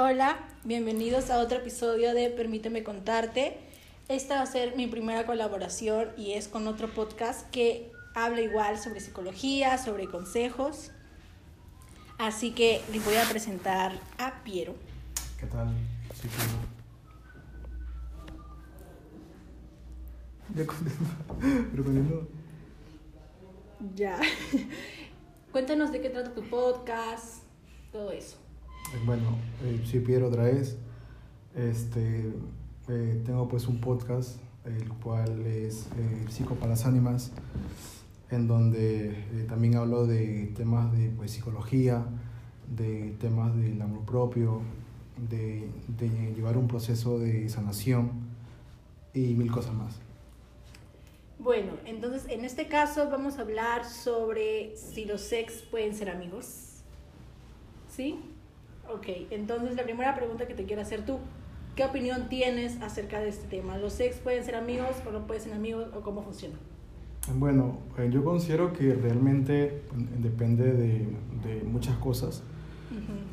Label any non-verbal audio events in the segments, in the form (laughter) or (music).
Hola, bienvenidos a otro episodio de Permíteme contarte. Esta va a ser mi primera colaboración y es con otro podcast que habla igual sobre psicología, sobre consejos. Así que les voy a presentar a Piero. ¿Qué tal? Sí, Piero. (laughs) Pero continúa. Ya. (laughs) Cuéntanos de qué trata tu podcast, todo eso. Bueno, eh, soy Piero otra vez. Este, eh, tengo pues un podcast, el cual es eh, Psico para las Ánimas, en donde eh, también hablo de temas de pues, psicología, de temas del amor propio, de, llevar un proceso de sanación y mil cosas más. Bueno, entonces en este caso vamos a hablar sobre si los ex pueden ser amigos. ¿Sí? Ok, entonces la primera pregunta que te quiero hacer tú, ¿qué opinión tienes acerca de este tema? ¿Los ex pueden ser amigos o no pueden ser amigos o cómo funciona? Bueno, eh, yo considero que realmente depende de, de muchas cosas.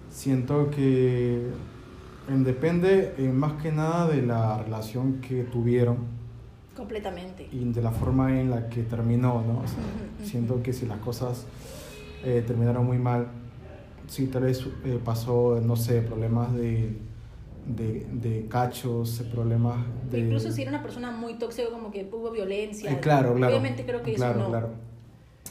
Siento que depende eh, más que nada de la relación que tuvieron Completamente. y de la forma en la que terminó, ¿no? O sea, Ujú, ujú. siento que si las cosas eh, terminaron muy mal, sí, tal vez eh, pasó, no sé, problemas de, de, de cachos, problemas de... Incluso si era una persona muy tóxica, como que hubo violencia. Eh, claro, claro. Obviamente creo que claro, eso no. Claro,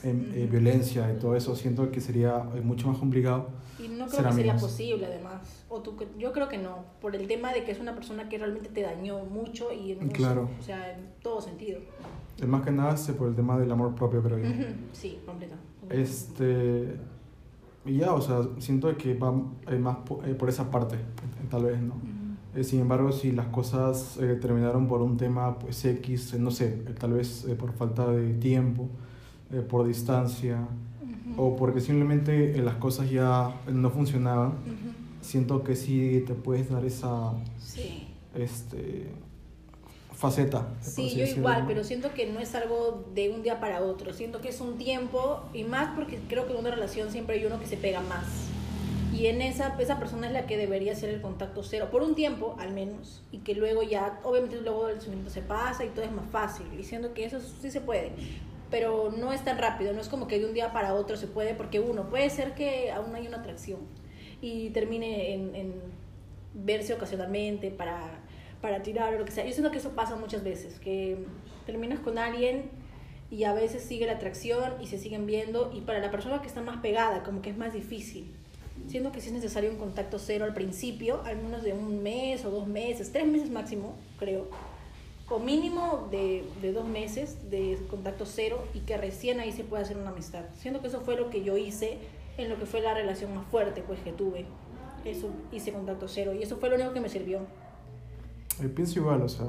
eh, Ujú. violencia y todo eso, siento que sería eh, mucho más complicado. Y no creo Ser que sería amigos. posible, además. O tú, yo creo que no, por el tema de que es una persona que realmente te dañó mucho y en, Claro. o sea, en todo sentido. Es más que nada por el tema del amor propio, creo yo. Ujú, Sí, completo. Este. Y ya, o sea, siento que va eh, más po- eh, por esa parte, eh, tal vez, ¿no? Ujú. Eh, sin embargo, si las cosas eh, terminaron por un tema, pues X, eh, no sé, tal vez por falta de tiempo, por distancia, Ujú. o porque simplemente las cosas ya no funcionaban, Ujú. siento que sí te puedes dar esa Sí. este, faceta. Sí, yo decirlo, igual, ¿no? pero siento que no es algo de un día para otro. Siento que es un tiempo y más porque creo que en una relación siempre hay uno que se pega más. Y en esa, esa persona es la que debería hacer el contacto cero, por un tiempo al menos. Y que luego ya, obviamente luego el sentimiento se pasa y todo es más fácil. Diciendo que eso sí se puede. Pero no es tan rápido, no es como que de un día para otro se puede, porque uno, puede ser que aún hay una atracción y termine en, en verse ocasionalmente para, para tirar o lo que sea. Yo siento que eso pasa muchas veces, que terminas con alguien y a veces sigue la atracción y se siguen viendo y para la persona que está más pegada como que es más difícil. Siento que sí es necesario un contacto cero al principio, al menos de un mes o dos meses, tres meses máximo, creo. O mínimo de, dos meses de contacto cero y que recién ahí se puede hacer una amistad. Siento que eso fue lo que yo hice en lo que fue la relación más fuerte pues que tuve. Eso hice contacto cero y eso fue lo único que me sirvió. Eh, pienso igual, o sea,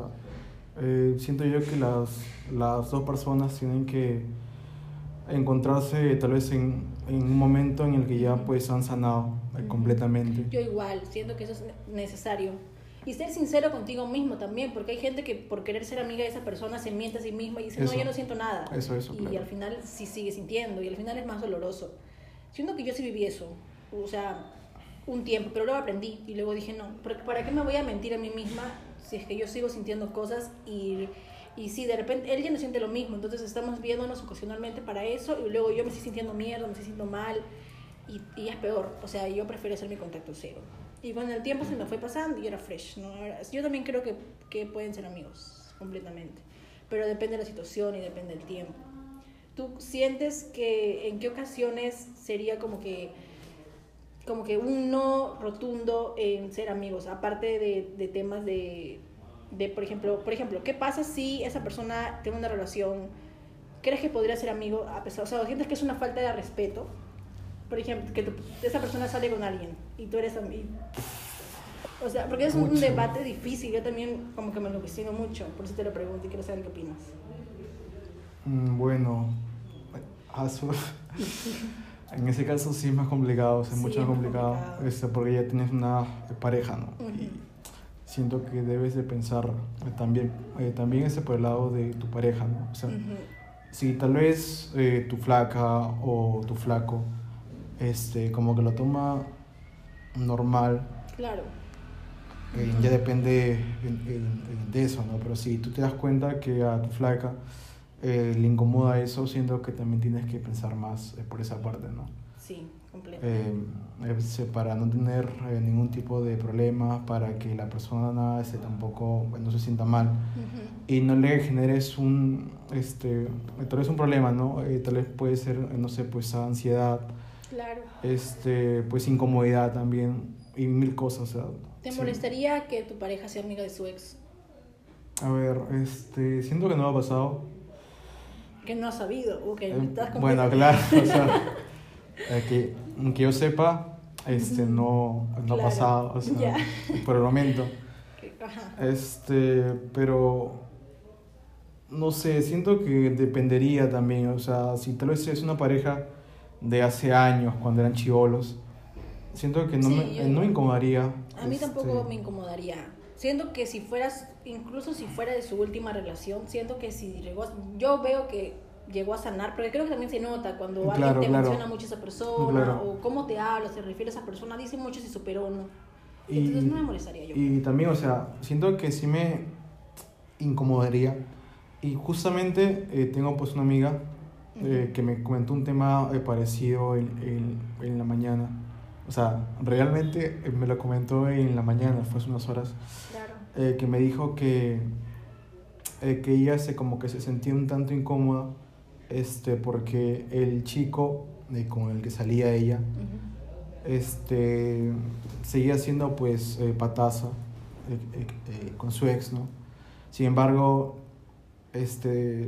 eh, siento yo que las, las dos personas tienen que encontrarse tal vez en, en un momento en el que ya pues han sanado eh, completamente. Yo igual, siento que eso es ne- necesario. Y ser sincero contigo mismo también, porque hay gente que por querer ser amiga de esa persona se miente a sí misma y dice, no, Eso. yo no siento nada. Eso, eso, y claro. al final sí sigue sintiendo y al final es más doloroso. Siento que yo sí viví eso, o sea, un tiempo, pero luego aprendí y luego dije, no, ¿para para qué me voy a mentir a mí misma si es que yo sigo sintiendo cosas y, y si de repente él ya no siente lo mismo, entonces estamos viéndonos ocasionalmente para eso y luego yo me estoy sintiendo mierda, me estoy sintiendo mal y, y es peor, o sea, yo prefiero hacer mi contacto cero. Y con el tiempo se me fue pasando y era fresh, ¿no? Yo también creo que, que pueden ser amigos, completamente, pero depende de la situación y depende del tiempo. ¿Tú sientes que en qué ocasiones sería como que como que un no rotundo en ser amigos, aparte de, de temas de, de, por ejemplo, por ejemplo, ¿qué pasa si esa persona tiene una relación, crees que podría ser amigo a pesar, o sea, sientes que es una falta de respeto? Por ejemplo, que tu- esa persona sale con alguien y tú eres amigo. O sea, porque es un debate difícil, yo también como que me lo cuestiono mucho, por eso te lo pregunto y quiero saber qué opinas. Mm, Bueno, (laughs) en ese caso sí es más complicado, o sea, es Sí, mucho es más más complicado, complicado. este, porque ya tienes una pareja, ¿no? Y siento que debes de pensar eh, también, eh, también ese por el lado de tu pareja, ¿no? O sea, si tal vez eh, tu flaca o tu flaco, este, como que lo toma normal, Claro. Ya depende de eso, ¿no? Pero si tú te das cuenta que a tu flaca eh, le incomoda eso, siento que también tienes que pensar más por esa parte, ¿no? Sí, completamente. para no tener ningún tipo de problema, para que la persona este, tampoco no se sienta mal y no le generes un, este, tal vez un problema, ¿no? tal vez puede ser, no sé, pues ansiedad, claro. este, pues incomodidad también y mil cosas. ¿Te molestaría que tu pareja sea amiga de su ex? A ver, este, siento que no ha pasado. Que no ha sabido, okay, eh, Bueno, claro, o sea, (laughs) que, que yo sepa, este, no, no ha pasado, o sea, por el momento. Este, pero no sé, siento que dependería también, o sea, si tal vez es una pareja de hace años, cuando eran chivolos, Siento que no, me, no me incomodaría. A mí tampoco este, me incomodaría. Siento que si fueras, incluso si fuera de su última relación, siento que si llegó, yo veo que llegó a sanar, pero creo que también se nota cuando alguien te menciona mucho a esa persona o cómo te habla, se refiere a esa persona, dice mucho si superó o no. Entonces no me molestaría yo. Y también, o sea, siento que sí me incomodaría. Y justamente eh, tengo pues una amiga eh, que me comentó un tema eh, parecido en, en la mañana o sea, realmente eh, me lo comentó en la mañana, fue hace unas horas, claro. eh, que me dijo que, eh, que ella se, como que se sentía un tanto incómoda este, porque el chico eh, con el que salía ella este, seguía siendo pues pataza con su ex, ¿no? Sin embargo, este,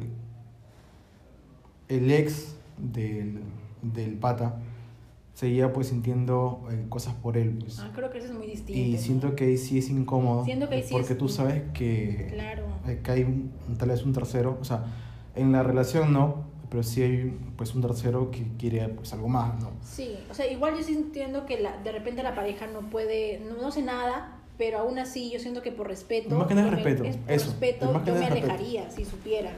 el ex del, del pata seguía pues sintiendo eh, cosas por él. Pues. Ah, creo que eso es muy distinto. Y siento que ahí sí es incómodo. Siento que ahí sí Porque tú sabes que, claro. Que hay un, tal vez un tercero, o sea, en la relación no, pero sí hay pues un tercero que quiere pues algo más, ¿no? Sí, o sea, igual yo sí entiendo que la, de repente la pareja no puede, no, no sé nada, pero aún así yo siento que por respeto... Más que nada respeto, es por eso. respeto yo me alejaría si supiera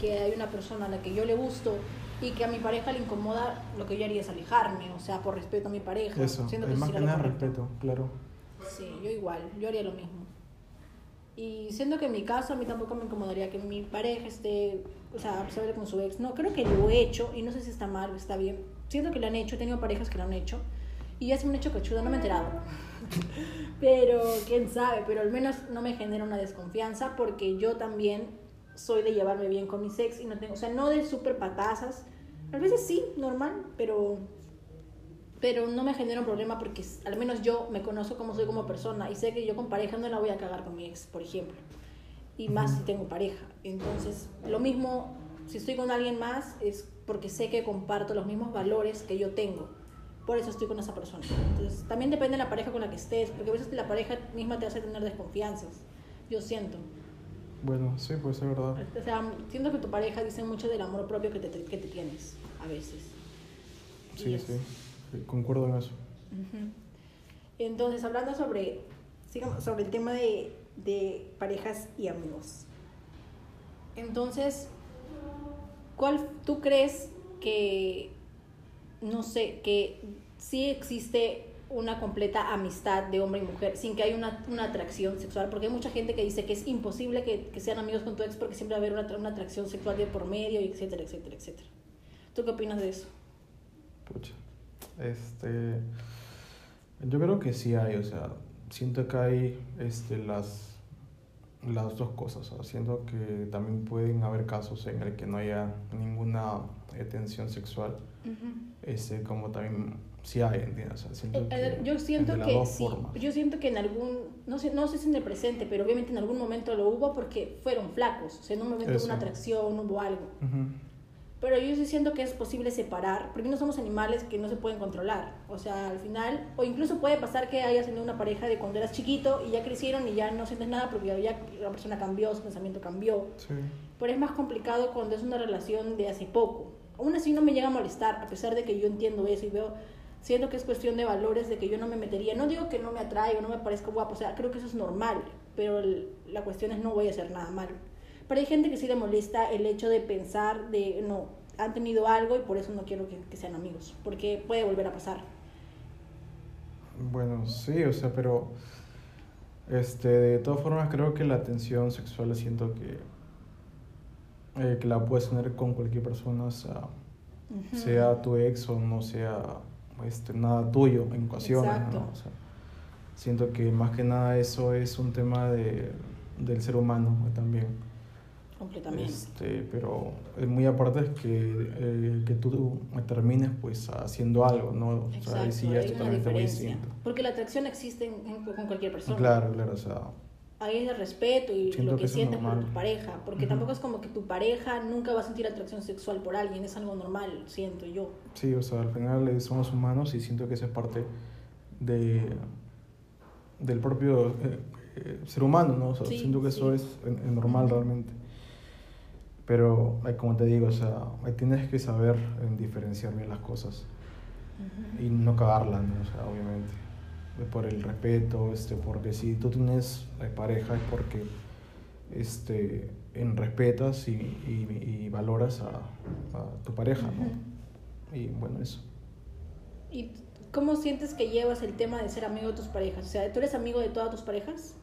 que hay una persona a la que yo le gusto y que a mi pareja le incomoda, lo que yo haría es alejarme, o sea, por respeto a mi pareja. Eso, es más que nada respeto, claro. Sí, yo igual, yo haría lo mismo. Y siendo que en mi caso a mí tampoco me incomodaría que mi pareja esté, o sea, se con su ex. No, creo que lo he hecho y no sé si está mal o está bien. Siento que lo han hecho, he tenido parejas que lo han hecho y ya se me han hecho cachuda, no me he enterado. (laughs) pero quién sabe, pero al menos no me genera una desconfianza porque yo también soy de llevarme bien con mis ex y no tengo, o sea, no de súper patazas. A veces sí, normal, pero pero no me genera un problema porque al menos yo me conozco como soy como persona y sé que yo con pareja no la voy a cagar con mi ex, por ejemplo. Y más si tengo pareja. Entonces, lo mismo, si estoy con alguien más, es porque sé que comparto los mismos valores que yo tengo. Por eso estoy con esa persona. Entonces, también depende de la pareja con la que estés, porque a veces la pareja misma te hace tener desconfianzas. Yo siento. Bueno, sí, puede ser verdad. O sea, siento que tu pareja dice mucho del amor propio que te, que te tienes, a veces. Sí, sí, concuerdo en eso. Entonces, hablando sobre, sobre el tema de, de parejas y amigos. Entonces, ¿cuál tú crees que, no sé, que sí existe una completa amistad de hombre y mujer sin que haya una, una, atracción sexual, porque hay mucha gente que dice que es imposible que, que sean amigos con tu ex porque siempre va a haber una, una, atracción sexual de por medio, y etcétera, etcétera, etcétera. ¿Tú qué opinas de eso? Pucha, este, yo creo que sí hay, o sea, siento que hay este, las, las dos cosas, o sea, siento que también pueden haber casos en el que no haya ninguna tensión sexual, este, como también sí hay, ¿entiendes? yo siento que sí, yo siento que en algún, no sé, no sé si en el presente, pero obviamente en algún momento lo hubo porque fueron flacos, o sea, en un momento hubo una atracción, hubo algo. Pero yo sí siento que es posible separar, porque no somos animales que no se pueden controlar. O sea, al final, o incluso puede pasar que hayas tenido una pareja de cuando eras chiquito y ya crecieron y ya no sientes nada porque ya la persona cambió, su pensamiento cambió. Sí. Pero es más complicado cuando es una relación de hace poco. Aún así no me llega a molestar, a pesar de que yo entiendo eso y veo siento que es cuestión de valores, de que yo no me metería, no digo que no me atraiga, no me parezca guapo, o sea, creo que eso es normal, pero la cuestión es no voy a hacer nada mal. Pero hay gente que sí le molesta el hecho de pensar de, no, han tenido algo y por eso no quiero que, sean amigos, porque puede volver a pasar. Bueno, sí, o sea, pero este, de todas formas creo que la atención sexual siento que, eh, que la puedes tener con cualquier persona, o sea, sea tu ex o no sea este, nada tuyo en ocasiones. ¿no? O sea, siento que más que nada eso es un tema de, del ser humano también. Completamente. Este, pero muy aparte es que, eh, que tú termines pues haciendo algo, ¿no? Exacto, o sea, sí es totalmente muy distinto. Porque la atracción existe con cualquier persona. Claro, claro, o sea... Es el respeto y lo que, sientes por tu pareja, porque tampoco es como que tu pareja nunca va a sentir atracción sexual por alguien, es algo normal, siento yo. Sí, o sea, al final eh, somos humanos y siento que eso es parte de, del propio eh, ser humano, ¿no? O sea, siento que eso es, normal realmente. Pero, como te digo, o sea, tienes que saber diferenciar bien las cosas y no cagarla, ¿no? O sea, obviamente. Por el respeto, este, porque si tú tienes pareja es porque este, en respetas y, y, valoras a, a, tu pareja, ¿no? Y bueno, eso. ¿Y cómo sientes que llevas el tema de ser amigo de tus parejas? O sea, ¿tú eres amigo de todas tus parejas?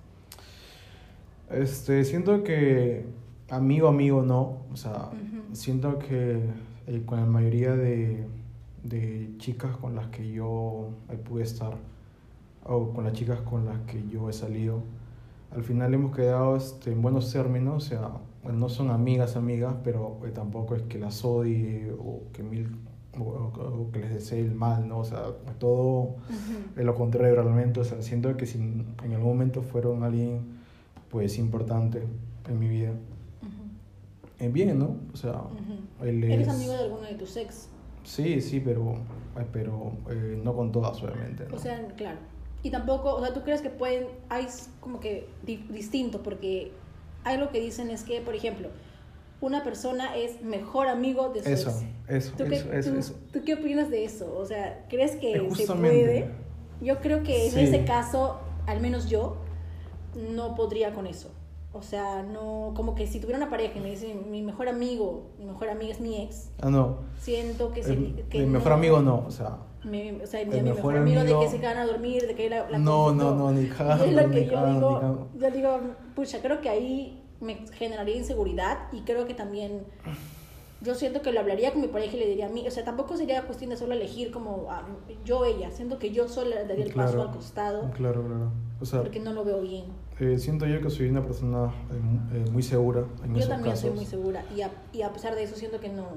Este, siento que amigo, amigo no. O sea, siento que eh, con la mayoría de, de, chicas con las que yo pude estar, o con las chicas con las que yo he salido, al final hemos quedado este, en buenos términos. O sea, no son amigas, amigas, pero eh, tampoco es que las odie o que mil o, que les desee el mal, ¿no? O sea, todo es lo contrario realmente. O sea, siento que si en algún momento fueron alguien, pues, importante en mi vida, bien, ¿no? O sea, ¿Eres amigo de alguno de tus ex? Sí, sí, pero, pero eh, no con todas, obviamente. O sea, claro. Y tampoco, o sea, ¿tú crees que pueden, hay como que distinto? Porque hay lo que dicen es que, por ejemplo, una persona es mejor amigo de su eso, ex. Eso, ¿Tú eso, qué, eso, tú, qué opinas de eso? O sea, ¿crees que se puede? Yo creo que en ese caso, al menos yo, no podría con eso. O sea, no, como que si tuviera una pareja y me dice mi mejor amigo, mi mejor amiga es mi ex. Ah, no. Siento que, el, mi mejor amigo no, o sea. Mi, o sea, mi, mejor, amigo, de que se quedan a dormir, de que la, la No, no, no, ni cagando, (laughs) Es lo que yo digo, yo digo, pucha, creo que ahí me generaría inseguridad y creo que también yo siento que lo hablaría con mi pareja y le diría a mí, o sea, tampoco sería cuestión de solo elegir como a, yo ella, siento que yo solo le daría el paso al costado. Claro, claro. O sea, porque no lo veo bien. Eh, siento yo que soy una persona eh, eh, muy segura en yo también soy muy segura y a, y a, pesar de eso siento que no,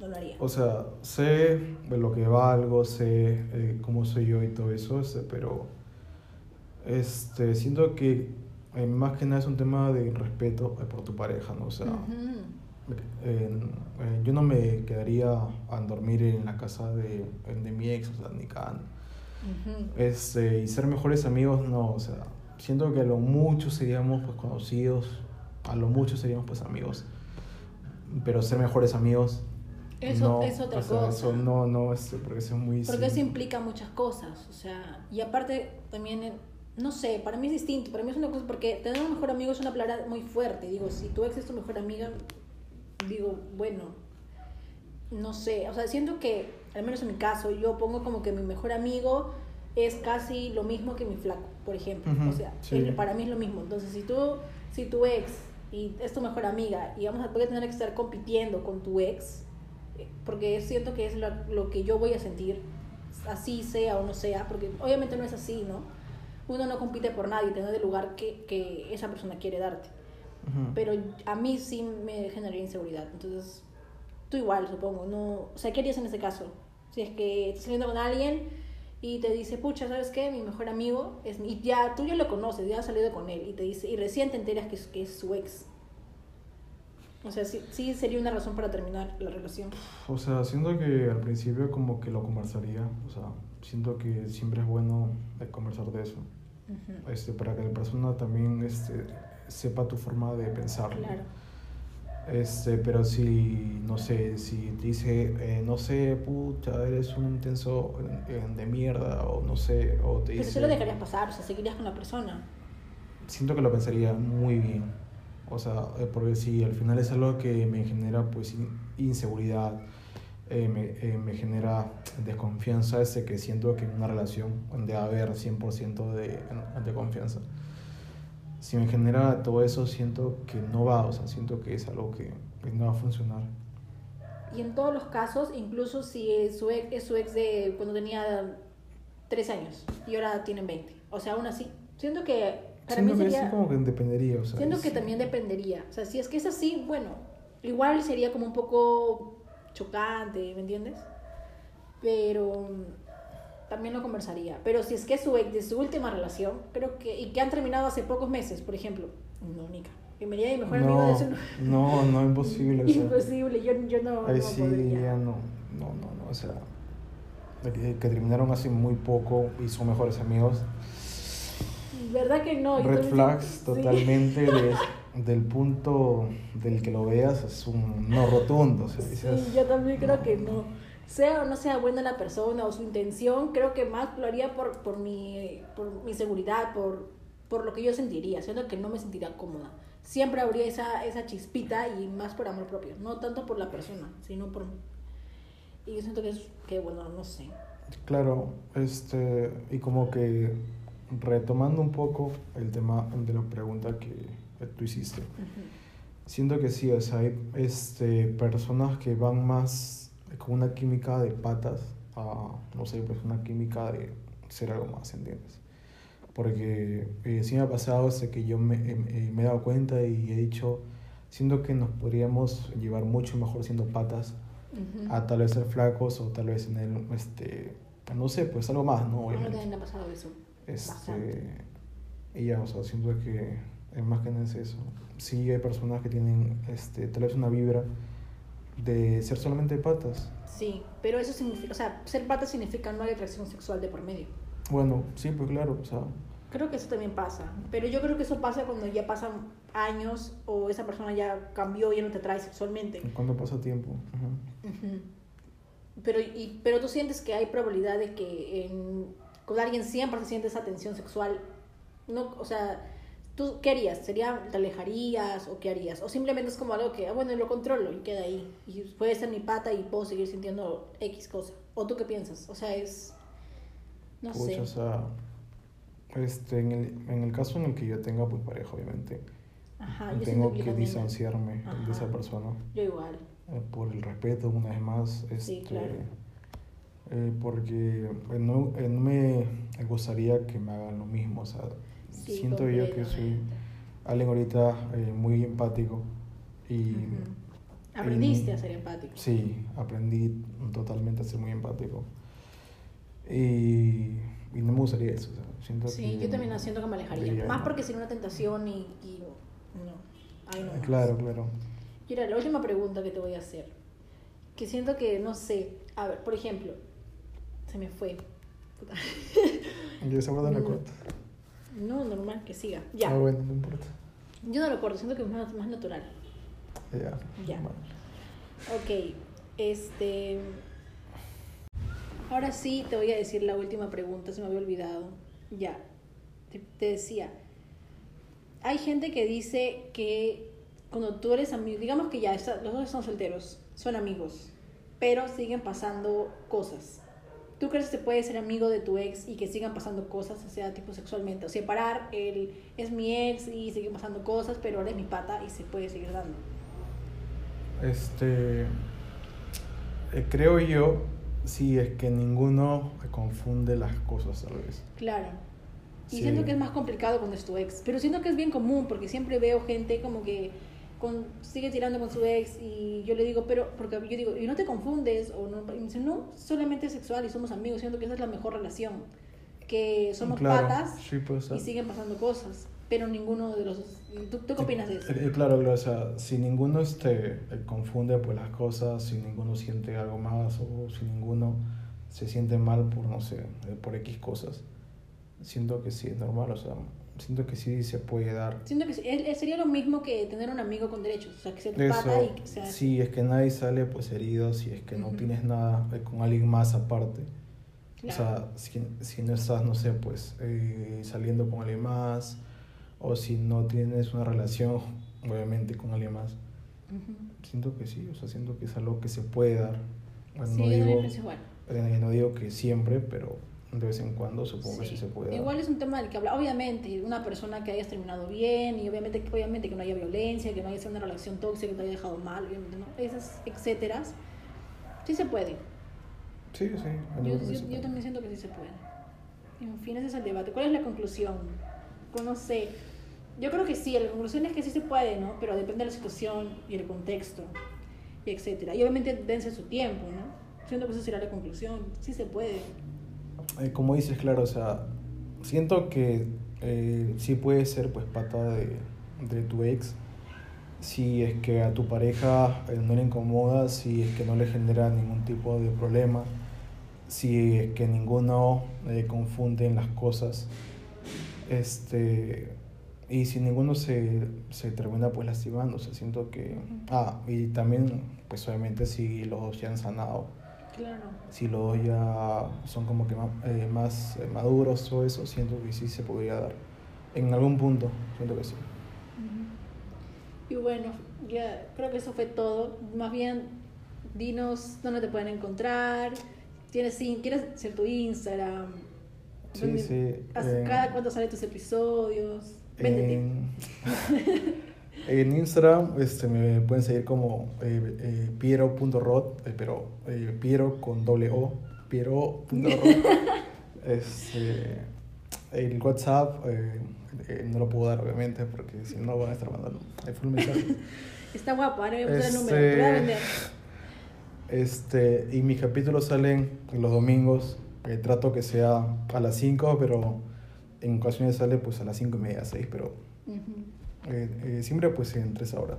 no lo haría. O sea, sé de lo que valgo, sé cómo soy yo y todo eso, este, pero este, siento que más que nada es un tema de respeto por tu pareja, ¿no? O sea, yo no me quedaría a dormir en la casa de, de mi ex, o sea, ni can. este, y ser mejores amigos, no, o sea, siento que a lo mucho seríamos pues conocidos, a lo mucho seríamos pues amigos, pero ser mejores amigos. Eso no, es otra cosa. Eso no, no, este, porque eso es muy... Porque eso implica muchas cosas, o sea, y aparte también no sé, para mí es distinto, para mí es una cosa, porque tener un mejor amigo es una palabra muy fuerte, digo, si tu ex es tu mejor amiga, digo, bueno, no sé, o sea, siento que, al menos en mi caso, yo pongo como que mi mejor amigo es casi lo mismo que mi flaco, por ejemplo, o sea, para mí es lo mismo, entonces si tú, si tu ex y es tu mejor amiga y vamos a tener que estar compitiendo con tu ex, eh, porque siento que es lo, lo que yo voy a sentir, así sea o no sea, porque obviamente no es así, ¿no? uno no compite por nadie, tener el lugar que, que esa persona quiere darte. Pero a mí sí me generaría inseguridad. Entonces, tú igual, supongo. No, o sea, ¿qué harías en ese caso? Si es que estás saliendo con alguien y te dice, pucha, ¿sabes qué? Mi mejor amigo es mi... Y ya, tú ya lo conoces, ya has salido con él. Y te dice, y recién te enteras que es, que es su ex. O sea, sí, sí sería una razón para terminar la relación. O sea, siento que al principio como que lo conversaría. O sea, siento que siempre es bueno conversar de eso. este, para que la persona también este, sepa tu forma de pensar. Claro. Este, pero si, no sé, si te dice, eh, no sé, pucha, eres un intenso de mierda, o no sé, o te dice... Pero lo dejarías pasar, o sea, seguirías con la persona. Siento que lo pensaría muy bien. O sea, eh, porque si al final es algo que me genera, pues, inseguridad, eh, me, eh, me, genera desconfianza ese que siento que en una relación debe haber 100% de, de confianza. Si me genera todo eso, siento que no va, o sea, siento que es algo que no va a funcionar. Y en todos los casos, incluso si su ex, es su ex de cuando tenía 3 años y ahora tienen 20. O sea, aún así, siento que para siento mí sería... como que dependería, o sea, Siento que también dependería. O sea, si es que es así, bueno, igual sería como un poco chocante, ¿me entiendes? Pero también lo conversaría. Pero si es que es su ex de su última relación, creo que, y que han terminado hace pocos meses, por ejemplo, no, Nica. Me mi mejor amigo de su... No, no, imposible. imposible, yo, yo no. Ahí sí, ya no, no, no, no, o sea, que, que, terminaron hace muy poco y son mejores amigos. ¿Verdad que no? Red flags totalmente de, (laughs) del punto del que lo veas, es un no rotundo. O sea, sí, yo también creo que no sea o no sea buena la persona o su intención, creo que más lo haría por, por, mi, por mi seguridad, por, por lo que yo sentiría, siendo que no me sentiría cómoda. Siempre habría esa, esa chispita y más por amor propio, no tanto por la persona, sino por... Y yo siento que es, que bueno, no sé. Claro, este, y como que retomando un poco el tema de la pregunta que tú hiciste, siento que sí, o sea, hay este, personas que van más con una química de patas a, no sé, pues una química de ser algo más, ¿entiendes? Porque eh, sí me ha pasado ese que yo me, eh, me, he dado cuenta y he dicho, siento que nos podríamos llevar mucho mejor siendo patas a tal vez ser flacos o tal vez en el, este, no sé, pues algo más, ¿no? Obviamente. ha pasado eso. Este, y ya, o sea, siento que es más que nada eso. Sí hay personas que tienen, este, tal vez una vibra de ser solamente patas. Sí, pero eso significa, o sea, ser patas significa no hay atracción sexual de por medio. Bueno, sí, pues claro, o sea. Creo que eso también pasa, pero yo creo que eso pasa cuando ya pasan años o esa persona ya cambió y ya no te atrae sexualmente. Cuando pasa tiempo. Pero, y, pero tú sientes que hay probabilidad de que en, con alguien siempre se siente esa tensión sexual. No, o sea, ¿Tú qué harías? ¿Sería, te alejarías o qué harías? O simplemente es como algo que, ah, bueno, lo controlo y queda ahí. Y puede ser mi pata y puedo seguir sintiendo X cosa. ¿O tú qué piensas? O sea, es... No sé. O sea, este, en, el, en el caso en el que yo tenga pues pareja, obviamente, tengo que, distanciarme de esa persona. Yo igual. Eh, por el respeto, una vez más. Este, sí, claro. Eh, porque eh, no, no me gustaría que me hagan lo mismo, o sea siento yo que soy alguien ahorita eh, muy empático y... ¿Aprendiste a ser empático? Sí, aprendí totalmente a ser muy empático. Y, y no me gustaría eso. siento sí, yo también siento que me alejaría. Más porque sería una tentación y, y no. no claro, claro. Y ahora, la última pregunta que te voy a hacer. Que siento que, no sé, a ver, por ejemplo, se me fue. Yo esa la corta. No, normal, que siga. Ya. Ah, bueno, no importa. Yo no lo corto, siento que es más, más natural. Ya. Ya. Ok, este... Ahora sí te voy a decir la última pregunta, se me había olvidado. Ya, te, decía, hay gente que dice que cuando tú eres amigo, digamos que ya los dos son solteros, son amigos, pero siguen pasando cosas. ¿Tú crees que se puede ser amigo de tu ex y que sigan pasando cosas, o sea, tipo sexualmente? O separar, él es mi ex y sigue pasando cosas, pero ahora es mi pata y se puede seguir dando. Este. Eh, creo yo, sí, es que ninguno confunde las cosas la vez. Claro. Y siento que es más complicado cuando es tu ex. Pero siento que es bien común porque siempre veo gente como que sigue tirando con su ex y yo le digo, pero, porque yo digo, ¿y no te confundes? O no, y me dice, no, solamente es sexual y somos amigos, siento que esa es la mejor relación, que somos patas y siguen pasando cosas, pero ninguno de los... ¿Tú, qué opinas de eso? Eh, claro, claro, o sea, si ninguno este, eh, confunde por las cosas, si ninguno siente algo más o si ninguno se siente mal por, no sé, eh, por X cosas, siento que sí es normal, o sea siento que sí se puede dar. Siento que sería lo mismo que tener un amigo con derechos, o sea, que sea tu pata y que sea... Sí, es que nadie sale pues herido si es que no tienes nada eh, con alguien más aparte. O sea, si, si, no estás, no sé, pues eh, saliendo con alguien más o si no tienes una relación, obviamente, con alguien más. Siento que sí, o sea, siento que es algo que se puede dar. Bueno, Sí, no, digo, pienso igual. eh, no digo que siempre, pero de vez en cuando supongo que Sí. sí se puede. Igual es un tema del que habla. Obviamente, una persona que hayas terminado bien y obviamente, obviamente que no haya violencia, que no haya sido una relación tóxica, que te haya dejado mal, obviamente, ¿no? Esas, etcétera. Sí se puede. Sí, sí. yo Yo, yo- también siento que sí se puede. En fin, ese es el debate. ¿Cuál es la conclusión? Pues No sé. Yo creo que sí, la conclusión es que sí se puede, ¿no? Pero depende de la situación y el contexto, y etcétera. Y obviamente dense su tiempo, ¿no? Siento que esa será la conclusión. Sí se puede. Eh, como dices, claro, o sea, siento que eh, sí puede ser pues pata de, de tu ex si es que a tu pareja eh, no le incomoda, si es que no le genera ningún tipo de problema, si es que ninguno eh, confunde en las cosas, este, y si ninguno se, se termina pues lastimando, o sea, siento que... Ah, y también pues obviamente si los dos ya han sanado Claro. si los ya son como que más, eh, más eh, maduros o eso, siento que sí se podría dar. En algún punto, siento que sí. Y bueno, ya creo que eso fue todo. Más bien, dinos dónde te pueden encontrar. ¿Tienes, ¿Quieres ser tu Instagram? Sí, ¿Dónde- sí, eh, ¿Cada cuánto salen tus episodios? Véndete. En Instagram este, me pueden seguir como eh, eh, piero.rod, eh, pero eh, piero con doble O, piero.rod. (laughs) este, el WhatsApp eh, no lo puedo dar, obviamente, porque si no van a estar mandando full mensajes. (laughs) Está guapo, ahora me puse el Este- número. Te voy a vender. Este, y mis capítulos salen los domingos. eh, trato que sea a las 5, pero en ocasiones sale pues a las 5 y media, 6, pero Ujú. Eh, eh, siempre pues en 3 horas.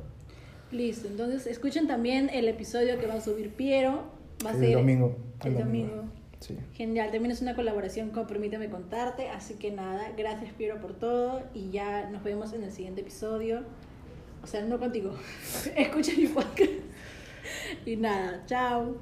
Listo, entonces escuchen también el episodio que va a subir Piero. Va a El ser domingo. El domingo. Sí. Genial, también es una colaboración con Permíteme Contarte, así que nada, gracias Piero por todo y ya nos vemos en el siguiente episodio. O sea, no contigo, (laughs) escucha mi podcast. Y nada, chao.